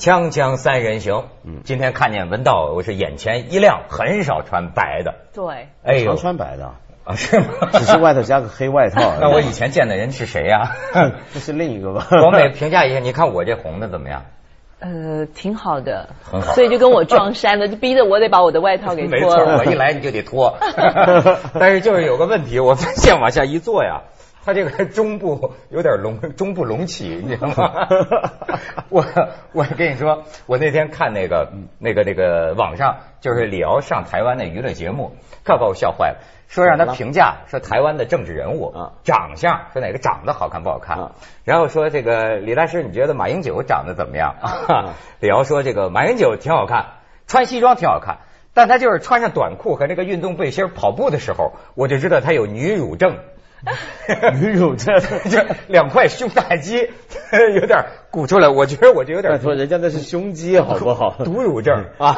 锵锵三人行，嗯今天看见文道，我是眼前一亮，很少穿白的，对，哎呦常，穿白的，啊是吗？只是外头加个黑外套。那我以前见的人是谁呀？这是另一个吧？广美评价一下，你看我这红的怎么样？呃，挺好的，很好所以就跟我撞衫了，就逼着我得把我的外套给脱没错，脱。我一来你就得脱。但是就是有个问题，我发现往下一坐呀，他这个中部有点隆，中部隆起，你知道吗？我我跟你说，我那天看那个那个那个网上，就是李敖上台湾那娱乐节目，可把我笑坏了。说让他评价说台湾的政治人物啊长相，说哪个长得好看不好看啊，然后说这个李大师，你觉得马英九长得怎么样？李敖说这个马英九挺好看，穿西装挺好看，但他就是穿上短裤和那个运动背心跑步的时候，我就知道他有女乳症。女乳症，就两块胸大肌 有点鼓出来，我觉得我这有点说，人家那是胸肌好不好？毒乳症啊。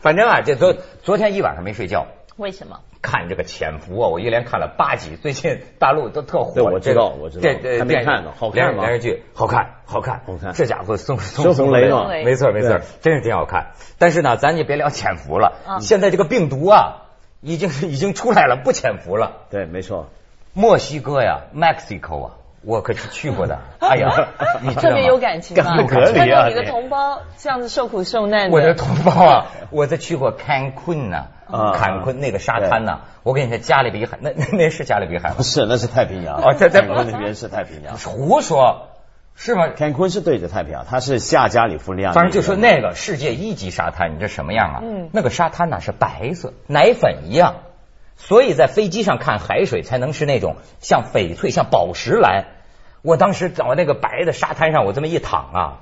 反正啊，这昨昨天一晚上没睡觉，为什么？看这个《潜伏》啊，我一连看了八集，最近大陆都特火。对我知道我知道。这这还没电看呢好看吗？连剧好看，好看，好看。这家伙松松孙红雷嘛。没错没错，真是挺好看。但是呢，咱就别聊潜伏了，啊现在这个病毒啊，已经是已经出来了，不潜伏了。对，没错。墨西哥呀，Mexico 啊，我可是去过的。哎呀，特别有感情吗？干不隔离啊看到你的同胞这样子受苦受难的，我的同胞啊，我在去过坎昆呐，啊坎昆那个沙滩呐，我跟你说，加勒比海，那那那是加勒比海吗不？是，那是太平洋。哦在在坎昆那边是太平洋。胡说，是吗？坎昆是对着太平洋，它是下加利福利亚。反正就说那个世界一级沙滩，你这什么样啊？嗯那个沙滩呐是白色，奶粉一样，所以在飞机上看海水才能是那种像翡翠、像宝石蓝。我当时找那个白的沙滩上，我这么一躺啊，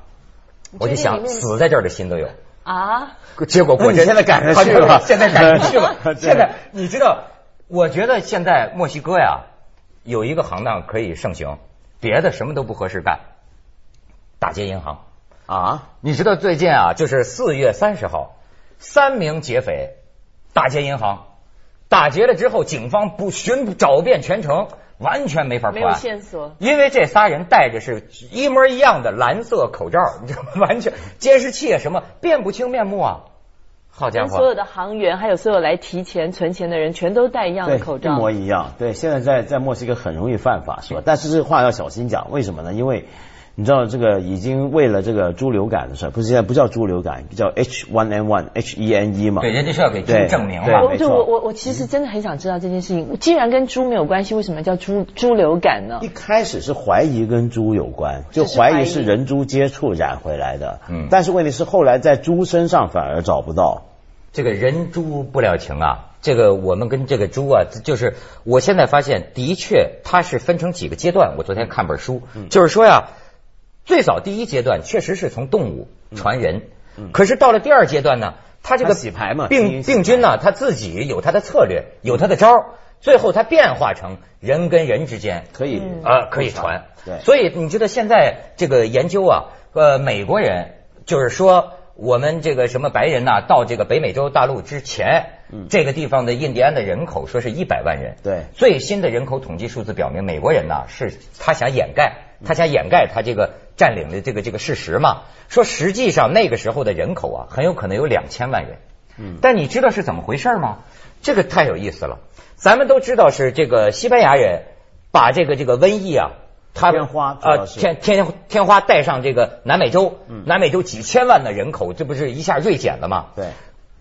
我就想死在这儿的心都有。啊，结果果真那你现在赶着去了现在赶着去了。现在 你知道，我觉得现在墨西哥呀有一个行当可以盛行，别的什么都不合适干，打劫银行。啊，你知道最近啊，就是四月三十号，三名劫匪打劫银行，打劫了之后，警方不寻找遍全城，完全没法没有破案。线索。因为这仨人戴着是一模一样的蓝色口罩，你知道吗？完全监视器啊什么辨不清面目啊！好家伙，跟所有的行员，还有所有来提钱、存钱的人，全都戴一样的口罩。一模一样。对，现在在在墨西哥很容易犯法，是吧？但是这话要小心讲，为什么呢？因为你知道这个已经为了这个猪流感的事儿，不是现在不叫猪流感，叫 H1N1 H1N1 嘛？对，人家是要给猪对证明对嘛。我对没错我我我其实真的很想知道这件事情，既然跟猪没有关系，为什么叫猪猪流感呢一？开始是怀疑跟猪有关，就怀疑怀疑是人猪接触染回来的。嗯但是问题是后来在猪身上反而找不到。这个人猪不了情啊，这个我们跟这个猪啊，就是我现在发现，的确它是分成几个阶段。我昨天看本书，就是说呀，最早第一阶段确实是从动物传人，可是到了第二阶段呢，他这个洗牌嘛病菌呢，他自己有他的策略，有他的招儿，最后它变化成人跟人之间可以嗯啊，可以传。对。所以你知道现在这个研究啊，呃，美国人就是说，我们这个什么白人呐、到这个北美洲大陆之前，嗯这个地方的印第安的人口说是一百万人。对最新的人口统计数字表明，美国人呐、是他想掩盖，他想掩盖他这个占领的这个这个事实嘛。说实际上那个时候的人口啊，很有可能有两千万人。嗯但你知道是怎么回事吗？这个太有意思了。咱们都知道是这个西班牙人把这个这个瘟疫啊，他天花啊是天天天花带上这个南美洲，嗯南美洲几千万的人口，这不是一下锐减了吗？对，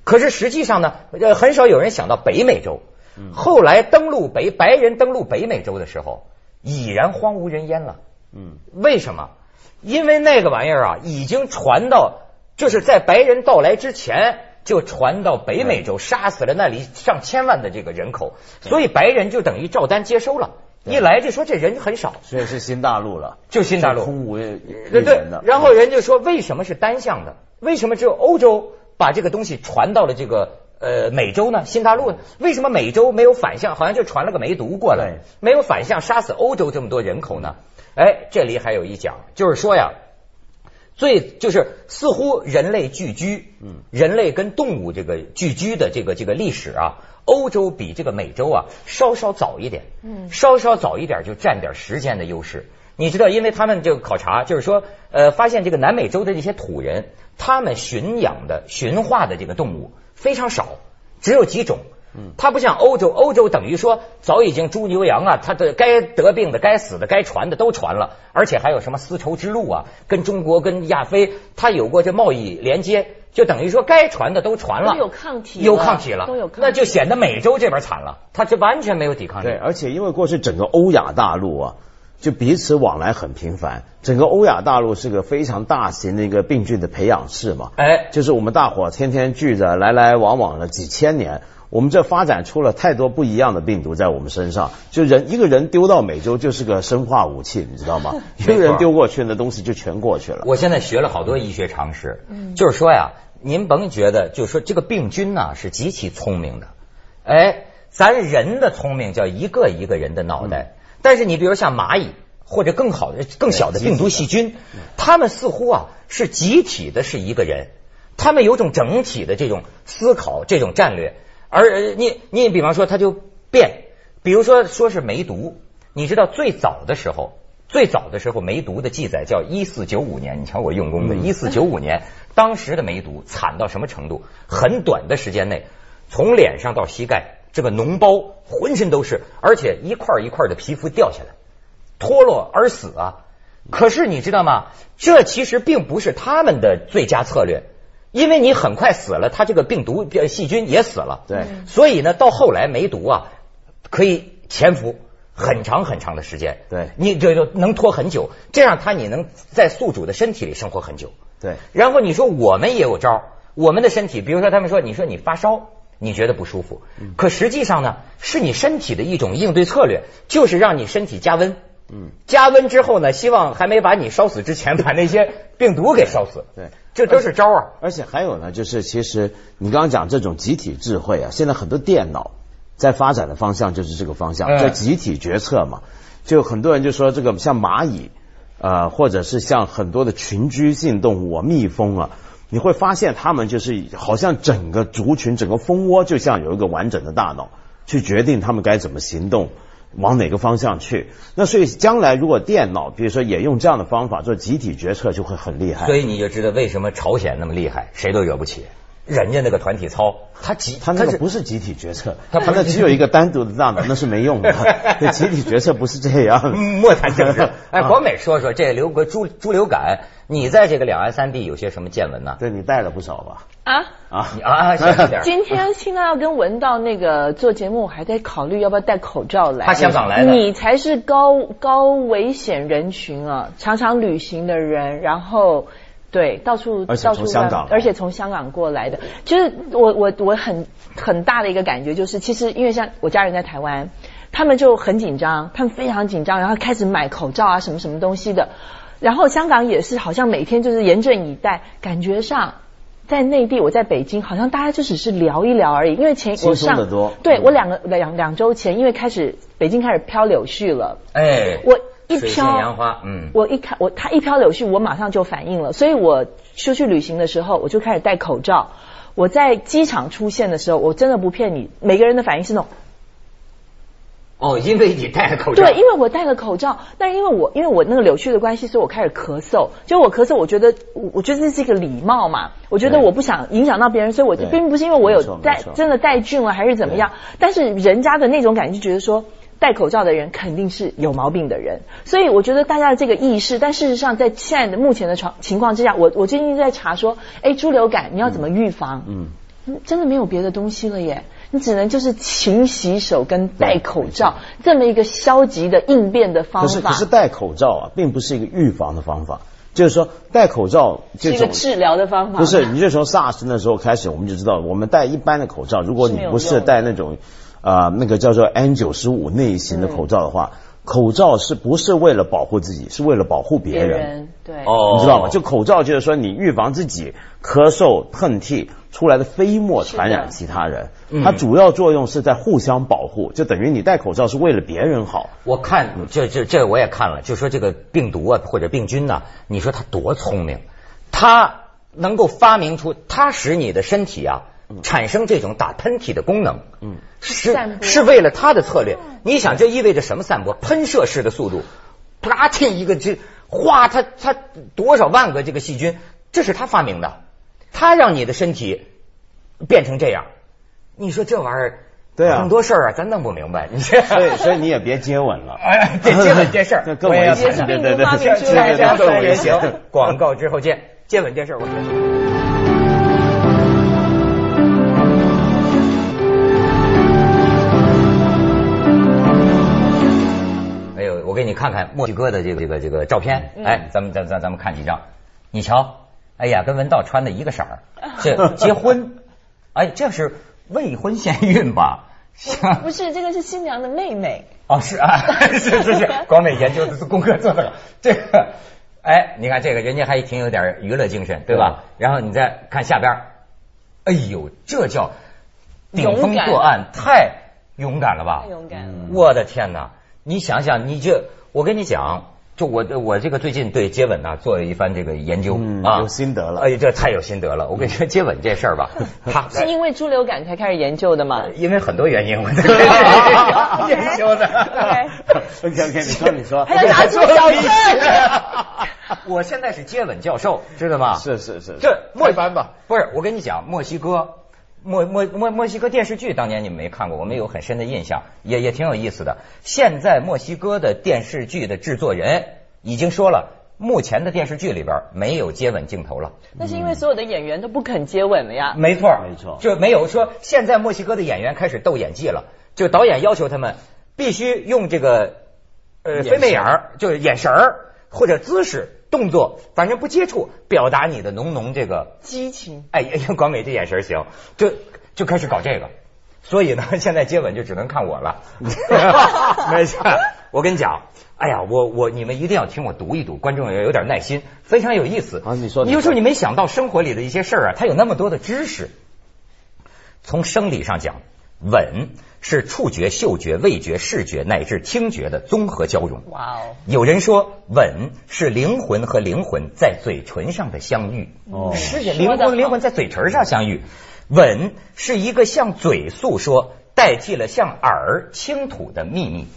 可是实际上呢，呃，很少有人想到北美洲。嗯后来登陆北白人登陆北美洲的时候，已然荒无人烟了。嗯，为什么？因为那个玩意儿啊，已经传到，就是在白人到来之前就传到北美洲，杀死了那里上千万的这个人口，所以白人就等于照单接收了。一来就说这人很少，所以是新大陆了，就新大陆空无一对对人的。，然后人就说为什么是单向的？为什么只有欧洲把这个东西传到了这个呃美洲呢？新大陆呢？为什么美洲没有反向？好像就传了个梅毒过来，没有反向杀死欧洲这么多人口呢？哎，这里还有一讲，就是说呀。最就是似乎人类聚居，嗯，人类跟动物这个聚居的这个这个历史啊，欧洲比这个美洲啊稍稍早一点，嗯稍稍早一点就占点时间的优势。你知道，因为他们这个考察就是说，呃，发现这个南美洲的这些土人，他们驯养的驯化的这个动物非常少，只有几种。嗯，它不像欧洲，欧洲等于说早已经猪牛羊啊，它的该得病的、该死的、该传的都传了，而且还有什么丝绸之路啊，跟中国、跟亚非，它有过这贸易连接，就等于说该传的都传了，都有抗体了有抗体了，都有抗体那就显得美洲这边惨了，它这完全没有抵抗力对，。而且因为过去整个欧亚大陆啊，就彼此往来很频繁，整个欧亚大陆是个非常大型的一个病菌的培养室嘛。哎，就是我们大伙天天聚着来来往往了几千年，我们这发展出了太多不一样的病毒在我们身上。就人一个人丢到美洲就是个生化武器，你知道吗？一个人丢过去，那东西就全过去了。我现在学了好多医学常识，就是说呀，您甭觉得，就是说这个病菌呢是极其聪明的，哎，咱人的聪明叫一个一个人的脑袋，但是你比如像蚂蚁或者更好的、更小的病毒细菌，它们似乎啊是集体的，是一个人，他们有种整体的这种思考、这种战略，而呃你你比方说它就变，比如说说是梅毒，你知道最早的时候。最早的时候，梅毒的记载叫一四九五年，你瞧我用功的，一四九五年，当时的梅毒惨到什么程度？很短的时间内，从脸上到膝盖，这个脓包浑身都是，而且一块一块的皮肤掉下来，脱落而死啊！可是你知道吗？这其实并不是他们的最佳策略，因为你很快死了，他这个病毒呃细菌也死了。对所以呢，到后来梅毒啊，可以潜伏很长很长的时间。对你这就能拖很久，这样它你能在宿主的身体里生活很久。对，然后你说我们也有招，我们的身体，比如说他们说，你说你发烧，你觉得不舒服，可实际上呢，是你身体的一种应对策略，就是让你身体加温。嗯，加温之后呢，希望还没把你烧死之前，把那些病毒给烧死。对，这都是招啊。而且还有呢，就是其实你刚刚讲这种集体智慧啊，现在很多电脑在发展的方向就是这个方向，嗯叫集体决策嘛。就很多人就说这个像蚂蚁，呃，或者是像很多的群居性动物啊，蜜蜂啊，你会发现他们就是好像整个族群、整个蜂窝，就像有一个完整的大脑，去决定他们该怎么行动。往哪个方向去？那所以将来如果电脑，比如说也用这样的方法做集体决策，就会很厉害。所以你就知道为什么朝鲜那么厉害，谁都惹不起。人家那个团体操，他集他那个不是集体决策，他他那只有一个单独的大脑，那是没用的。对，集体决策不是这样。莫谈政治。哎，啊国美说说这流个猪猪流感，你在这个两岸三地有些什么见闻呢？对你带了不少吧？啊。啊你啊，小心点。今天听到要跟文道那个做节目，我还在考虑要不要戴口罩来。他香港来的你才是高高危险人群啊，常常旅行的人，然后对到处而且到处从香港而且从香港过来的，就是我我我很很大的一个感觉就是，其实因为像我家人在台湾，他们就很紧张，他们非常紧张，然后开始买口罩啊什么什么东西的，然后香港也是好像每天就是严阵以待，感觉上。在内地，我在北京，好像大家就只是聊一聊而已。因为前我上对我两个两两周前，因为开始北京开始飘柳絮了，哎，我一飘。杨花，嗯，我一看我他一飘柳絮，我马上就反应了，所以我出去旅行的时候，我就开始戴口罩。我在机场出现的时候，我真的不骗你，每个人的反应是那种哦，因为你戴了口罩，对，因为我戴了口罩，但因为我因为我那个柳絮的关系，所以我开始咳嗽。就我咳嗽，我觉得我我觉得这是一个礼貌嘛，我觉得我不想影响到别人，所以我对。并不是因为我有带没错没错。真的带菌了还是怎么样，但是人家的那种感觉就觉得说。戴口罩的人肯定是有毛病的人，所以我觉得大家的这个意识，但事实上在现在的目前的情情况之下，我我最近在查说，哎，猪流感你要怎么预防？嗯，嗯真的没有别的东西了耶，你只能就是勤洗手跟戴口罩这么一个消极的应变的方法。可是可是戴口罩啊，并不是一个预防的方法，就是说戴口罩这种是一个治疗的方法。不是，你就从 SARS 那时候开始，我们就知道，我们戴一般的口罩，如果你不是戴那种呃那个叫做 N 九十五类型的口罩的话，口罩是不是为了保护自己，是为了保护别别人？对哦，你知道吗？就口罩就是说你预防自己咳嗽、喷嚏出来的飞沫传染其他人，嗯它主要作用是在互相保护，就等于你戴口罩是为了别人好。我看这这这我也看了，就说这个病毒啊或者病菌呐、你说它多聪明，它能够发明出，它使你的身体啊产生这种打喷嚏的功能，嗯，是是为了他的策略。你想这意味着什么散播？喷射式的速度。啪进一个这哗，他他多少万个这个细菌，这是他发明的，他让你的身体变成这样。你说这玩意儿，对啊很多事儿啊，咱弄不明白。你这，所以所以你也别接吻了。哎，这接吻这事儿 这更我也要危险谈谈对对对发明出来的这样更危对险。广告之后见，接吻这事儿，我觉得。给你看看墨西哥的这个这个这个照片，哎，咱们咱咱咱们看几张，你瞧，哎呀，跟文道穿的一个色儿，这结婚，哎，这是未婚先孕吧？不 是，这个是新娘的妹妹。哦，是啊，是 是是，广美研究的功课做得好。这个，哎，你看这个，人家还挺有点娱乐精神，对吧？然后你再看下边，哎呦，这叫顶风作案，太勇敢了吧？太勇敢了。我的天哪！你想想，你这，我跟你讲，就我我这个最近对接吻呐、做了一番这个研究、嗯啊，有心得了哎，这太有心得了。我跟你说，接吻这事儿吧，他是因为猪流感才开始研究的吗？因为很多原因，我 在 研究的。OK OK，你说你说，还要拿出小证。我现在是接吻教授，知道吗？是是是，这墨开班吧？不是，我跟你讲，墨西哥。墨墨墨墨西哥电视剧当年你们没看过，我们有很深的印象，也也挺有意思的。现在墨西哥的电视剧的制作人已经说了，目前的电视剧里边没有接吻镜头了。那是因为所有的演员都不肯接吻了呀。没错，没错就没有说现在墨西哥的演员开始斗演技了，就导演要求他们必须用这个呃飞媚眼儿，就是眼神儿或者姿势、动作，反正不接触，表达你的浓浓这个激情。哎，广美这眼神行，就就开始搞这个，所以呢，现在接吻就只能看我了。没事，我跟你讲，哎呀，我我你们一定要听我读一读，观众要有点耐心，非常有意思。啊你说你有时候你没想到生活里的一些事儿啊，它有那么多的知识。从生理上讲，吻是触觉、嗅觉、味觉、视觉乃至听觉的综合交融。哇哦！有人说，吻是灵魂和灵魂在嘴唇上的相遇。哦是呀，说得好灵魂灵魂在嘴唇上相遇。吻是一个向嘴诉说，代替了向耳倾吐的秘密。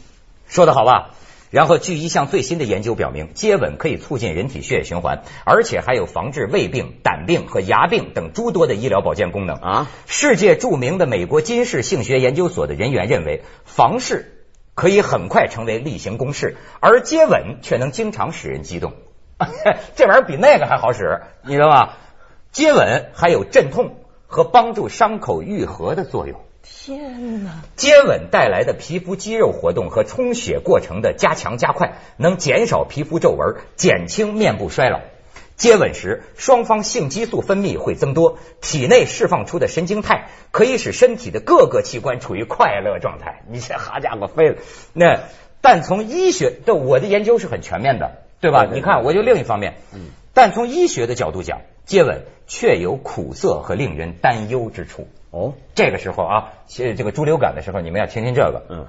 说的好吧？然后，据一项最新的研究表明，接吻可以促进人体血液循环，而且还有防治胃病、胆病和牙病等诸多的医疗保健功能啊！世界著名的美国金氏性学研究所的人员认为，房事可以很快成为例行公事，而接吻却能经常使人激动。这玩意儿比那个还好使，你知道吧？接吻还有镇痛和帮助伤口愈合的作用。天哪！接吻带来的皮肤肌肉活动和充血过程的加强加快，能减少皮肤皱纹，减轻面部衰老。接吻时，双方性激素分泌会增多，体内释放出的神经肽可以使身体的各个器官处于快乐状态。你这好家伙飞了！那但从医学的我的研究是很全面的，对吧？对对对你看，我就另一方面，嗯但从医学的角度讲，接吻确有苦涩和令人担忧之处。哦，这个时候啊，其实这个猪流感的时候，你们要听听这个。嗯，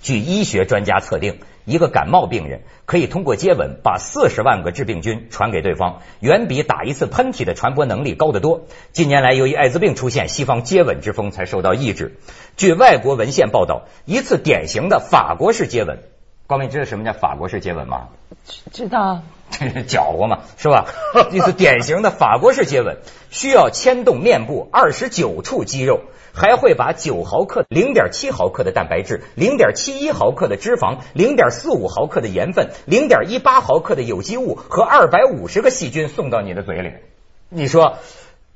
据医学专家测定，一个感冒病人可以通过接吻把四十万个致病菌传给对方，远比打一次喷嚏的传播能力高得多。近年来，由于艾滋病出现，西方接吻之风才受到抑制。据外国文献报道，一次典型的法国式接吻，光明知道什么叫法国式接吻吗？知道。这 是搅和嘛，是吧？这是典型的法国式接吻，需要牵动面部二十九处肌肉，还会把九毫克、零点七毫克的蛋白质、零点七一毫克的脂肪、零点四五毫克的盐分、零点一八毫克的有机物和二百五十个细菌送到你的嘴里。你说，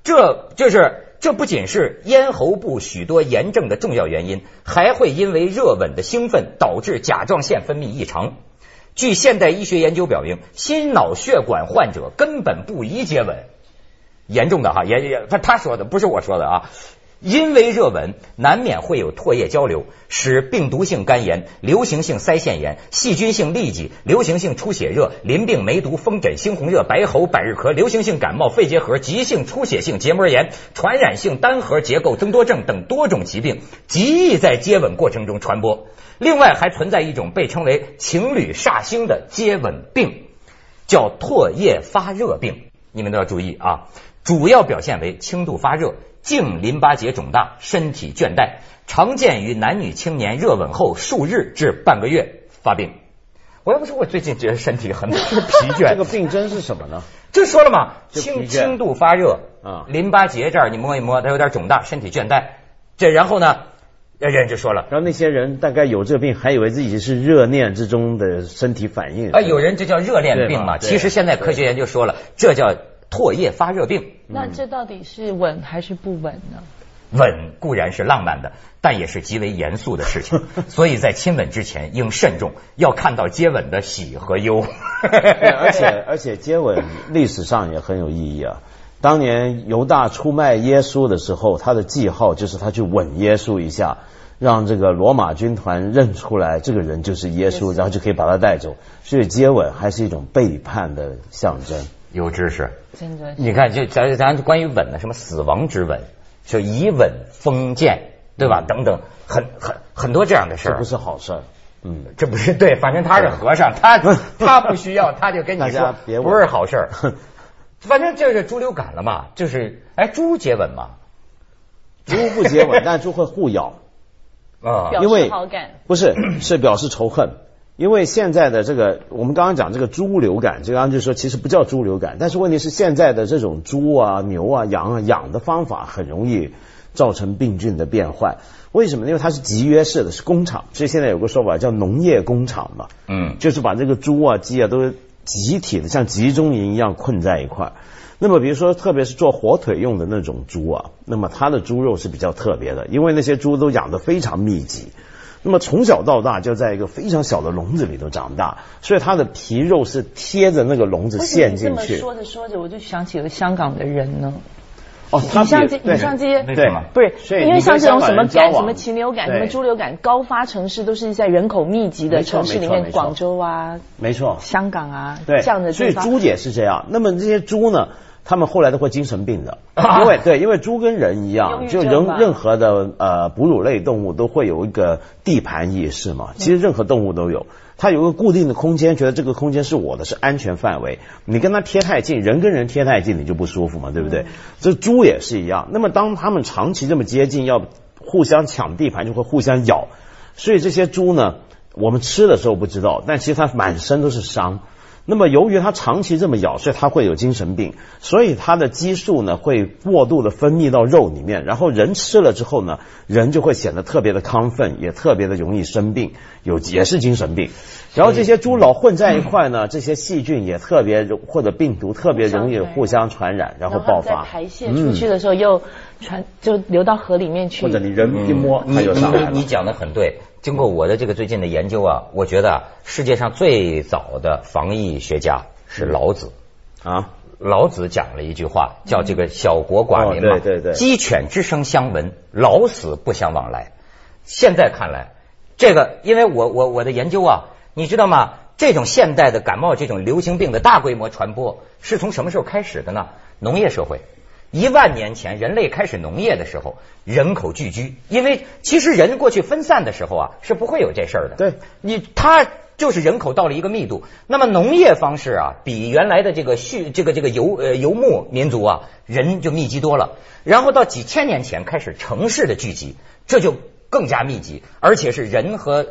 这就是这不仅是咽喉部许多炎症的重要原因，还会因为热吻的兴奋导致甲状腺分泌异常。据现代医学研究表明，心脑血管患者根本不宜接吻，严重的哈，也也他他说的不是我说的啊。因为热吻难免会有唾液交流，使病毒性肝炎、流行性腮腺炎、细菌性痢疾、流行性出血热、淋病、梅毒、风疹、猩红热、白喉、百日咳、流行性感冒、肺结核、急性出血性结膜炎、传染性单核结构增多症等多种疾病，极易在接吻过程中传播。另外，还存在一种被称为情侣煞星的接吻病，叫唾液发热病。你们都要注意啊，主要表现为轻度发热、颈淋巴结肿大、身体倦怠，常见于男女青年热吻后数日至半个月发病。我要不说我最近觉得身体很疲倦。这个病症是什么呢？就说了嘛，轻轻度发热啊淋巴结这儿你摸一摸，它有点肿大，身体倦怠。这然后呢，人就说了，然后那些人大概有这病，还以为自己是热恋之中的身体反应。啊，有人这叫热恋病嘛。其实现在科学研究说了，这叫唾液发热病。那这到底是稳还是不稳呢？吻固然是浪漫的，但也是极为严肃的事情，所以在亲吻之前应慎重，要看到接吻的喜和忧。而且而且接吻历史上也很有意义啊。当年犹大出卖耶稣的时候，他的记号就是他去吻耶稣一下，让这个罗马军团认出来这个人就是耶稣，然后就可以把他带走。所以接吻还是一种背叛的象征。有知识，真的你看，就咱咱关于吻的，什么死亡之吻，就以吻封建，对吧？等等，很很很多这样的事儿这不。是好事儿。嗯，这不是对，反正他是和尚，他 他不需要，他就跟你说别不是好事儿。反正就是猪流感了嘛，就是哎，猪接吻嘛，猪不接吻，但猪会互咬。啊，因为好感。不是，是表示仇恨。因为现在的这个，我们刚刚讲这个猪流感，这刚刚就说其实不叫猪流感，但是问题是现在的这种猪啊、牛啊、羊啊养的方法很容易造成病菌的变坏。为什么？因为它是集约式的，是工厂，所以现在有个说法叫农业工厂嘛，嗯，就是把这个猪啊、鸡啊都集体的像集中营一样困在一块儿。那么比如说，特别是做火腿用的那种猪啊，那么它的猪肉是比较特别的，因为那些猪都养得非常密集。那么从小到大就在一个非常小的笼子里头长大，所以它的皮肉是贴着那个笼子陷你这么进去。说着说着，我就想起了香港的人呢？哦，你像这，对你像这些，为什么不是因为像这种什么感、什么禽流感、什么猪流感，高发城市都是在人口密集的城市里面，广州啊、没错，香港啊对，这样的。所以猪也是这样。那么这些猪呢，他们后来都会精神病的，啊因为 对，因为猪跟人一样，就人任任何的呃哺乳类动物都会有一个地盘意识嘛。其实任何动物都有。它有个固定的空间，觉得这个空间是我的，是安全范围。你跟它贴太近，人跟人贴太近，你就不舒服嘛，对不对？这猪也是一样。那么当他们长期这么接近，要互相抢地盘，就会互相咬。所以这些猪呢，我们吃的时候不知道，但其实它满身都是伤。那么由于它长期这么咬，所以它会有精神病，所以它的激素呢会过度的分泌到肉里面，然后人吃了之后呢，人就会显得特别的亢奋，也特别的容易生病，有也是精神病。然后这些猪老混在一块呢，这些细菌也特别容或者病毒特别容易互相传染，然后爆在发。排泄出去的时候又传就流到河里面去，或者你人一摸，它你就上来你。讲的很对。经过我的这个最近的研究啊，我觉得啊，世界上最早的防疫学家是老子。啊，老子讲了一句话，叫这个小国寡民嘛，哦对对对鸡犬之声相闻，老死不相往来。现在看来，这个因为我我我的研究啊，你知道吗？这种现代的感冒这种流行病的大规模传播是从什么时候开始的呢？农业社会。一万年前，人类开始农业的时候，人口聚居，因为其实人过去分散的时候啊，是不会有这事儿的。对，你他就是人口到了一个密度，那么农业方式啊，比原来的这个畜这个这个游呃游牧民族啊，人就密集多了。然后到几千年前开始城市的聚集，这就更加密集，而且是人和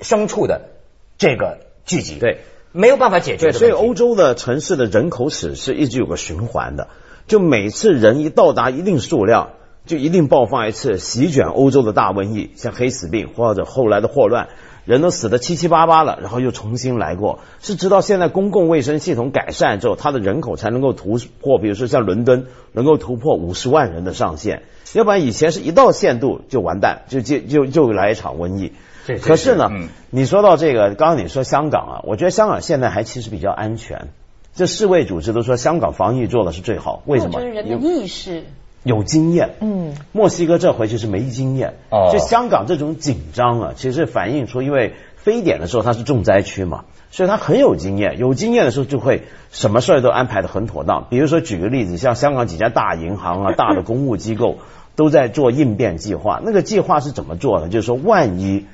牲畜的这个聚集。对。没有办法解决对，的所以欧洲的城市的人口史是一直有个循环的，就每次人一到达一定数量，就一定爆发一次席卷欧洲的大瘟疫，像黑死病或者后来的霍乱，人都死得七七八八了，然后又重新来过，是直到现在公共卫生系统改善之后，它的人口才能够突破，比如说像伦敦能够突破五十万人的上限，要不然以前是一到限度就完蛋，就就就就来一场瘟疫。可是呢，嗯你说到这个，刚刚你说香港啊，我觉得香港现在还其实比较安全。这世卫组织都说香港防疫做的是最好，为什么？就是人的有意识，有经验。嗯，墨西哥这回就是没经验。哦就香港这种紧张啊，其实反映出因为非典的时候它是重灾区嘛，所以它很有经验。有经验的时候就会什么事儿都安排的很妥当。比如说举个例子，像香港几家大银行啊、大的公务机构 都在做应变计划。那个计划是怎么做的？就是说，万一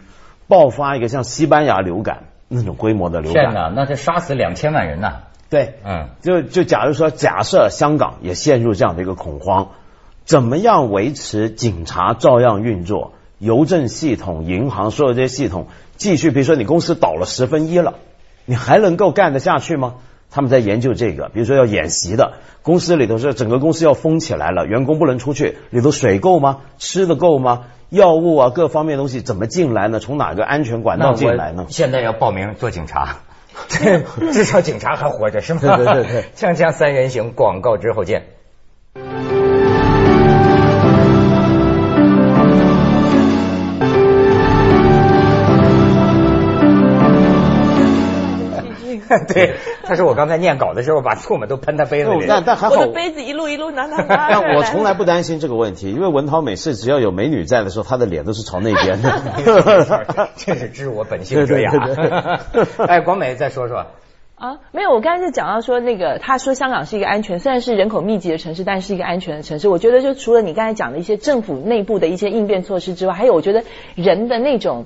爆发一个像西班牙流感那种规模的流感，天哪，那这杀死两千万人呐！对，嗯，就就假如说，假设香港也陷入这样的一个恐慌，怎么样维持警察照样运作，邮政系统、银行所有这些系统继续？比如说你公司倒了十分一了，你还能够干得下去吗？他们在研究这个，比如说要演习的，公司里头是整个公司要封起来了，员工不能出去，里头水够吗？吃的够吗？药物啊，各方面东西怎么进来呢？从哪个安全管道进来呢？现在要报名做警察，至少警察还活着是吗？对对对对，锵锵三人行广告之后见。对，他说我刚才念稿的时候把唾沫都喷他杯子里。但但还好，我的杯子一路一路拿拿拿。但我从来不担心这个问题，因为文涛每次只要有美女在的时候，他的脸都是朝那边的。真是知我本性这样。哎，广美再说说。啊，没有，我刚才就讲到说那个，他说香港是一个安全，虽然是人口密集的城市，但是一个安全的城市。我觉得就除了你刚才讲的一些政府内部的一些应变措施之外，还有我觉得人的那种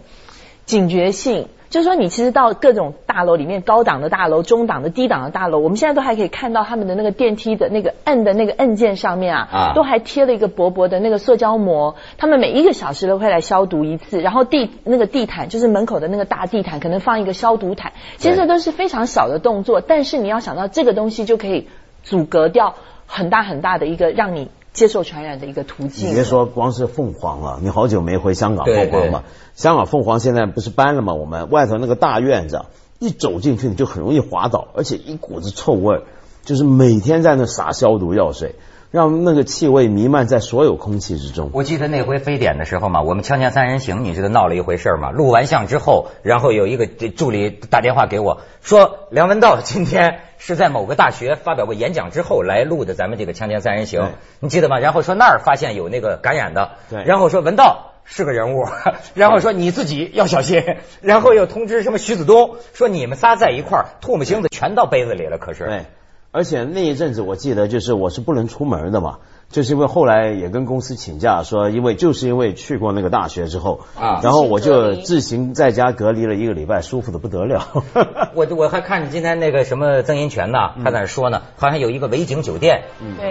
警觉性。就是说，你其实到各种大楼里面，高档的大楼、中档的、低档的大楼，我们现在都还可以看到他们的那个电梯的那个摁的那个按键上面啊，都还贴了一个薄薄的那个塑胶膜。他们每一个小时都会来消毒一次，然后地那个地毯就是门口的那个大地毯，可能放一个消毒毯。其实这都是非常小的动作，但是你要想到这个东西就可以阻隔掉很大很大的一个让你。接受传染的一个途径。你别说光是凤凰了，你好久没回香港凤凰嘛？香港凤凰现在不是搬了吗？我们外头那个大院子，一走进去你就很容易滑倒，而且一股子臭味，就是每天在那撒消毒药水。让那个气味弥漫在所有空气之中。我记得那回非典的时候嘛，我们锵锵三人行，你知道闹了一回事儿嘛？录完像之后，然后有一个助理打电话给我说，梁文道今天是在某个大学发表过演讲之后来录的咱们这个锵锵三人行，你记得吗？然后说那儿发现有那个感染的，对，然后说文道是个人物，然后说你自己要小心，然后又通知什么徐子东说你们仨在一块儿，唾沫星子全到杯子里了，可是。对。而且那一阵子我记得就是我是不能出门的嘛，就是因为后来也跟公司请假说，因为就是因为去过那个大学之后啊，然后我就自行在家隔离了一个礼拜，舒服的不得了。我我还看你今天那个什么曾荫权呢，他在那说呢，好像有一个维景酒店，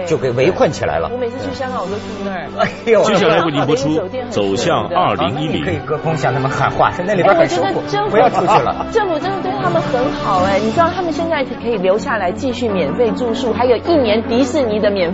就给围困起来了。我每次去香港我都住那儿。哎呦，接下来为您播出《走向二零一零》，可以隔空向他们喊话，是那里边很舒服，不要出去了。政府真的对他们很好哎，你知道他们现在可以留下来继续免。费住宿，还有一年迪士尼的免。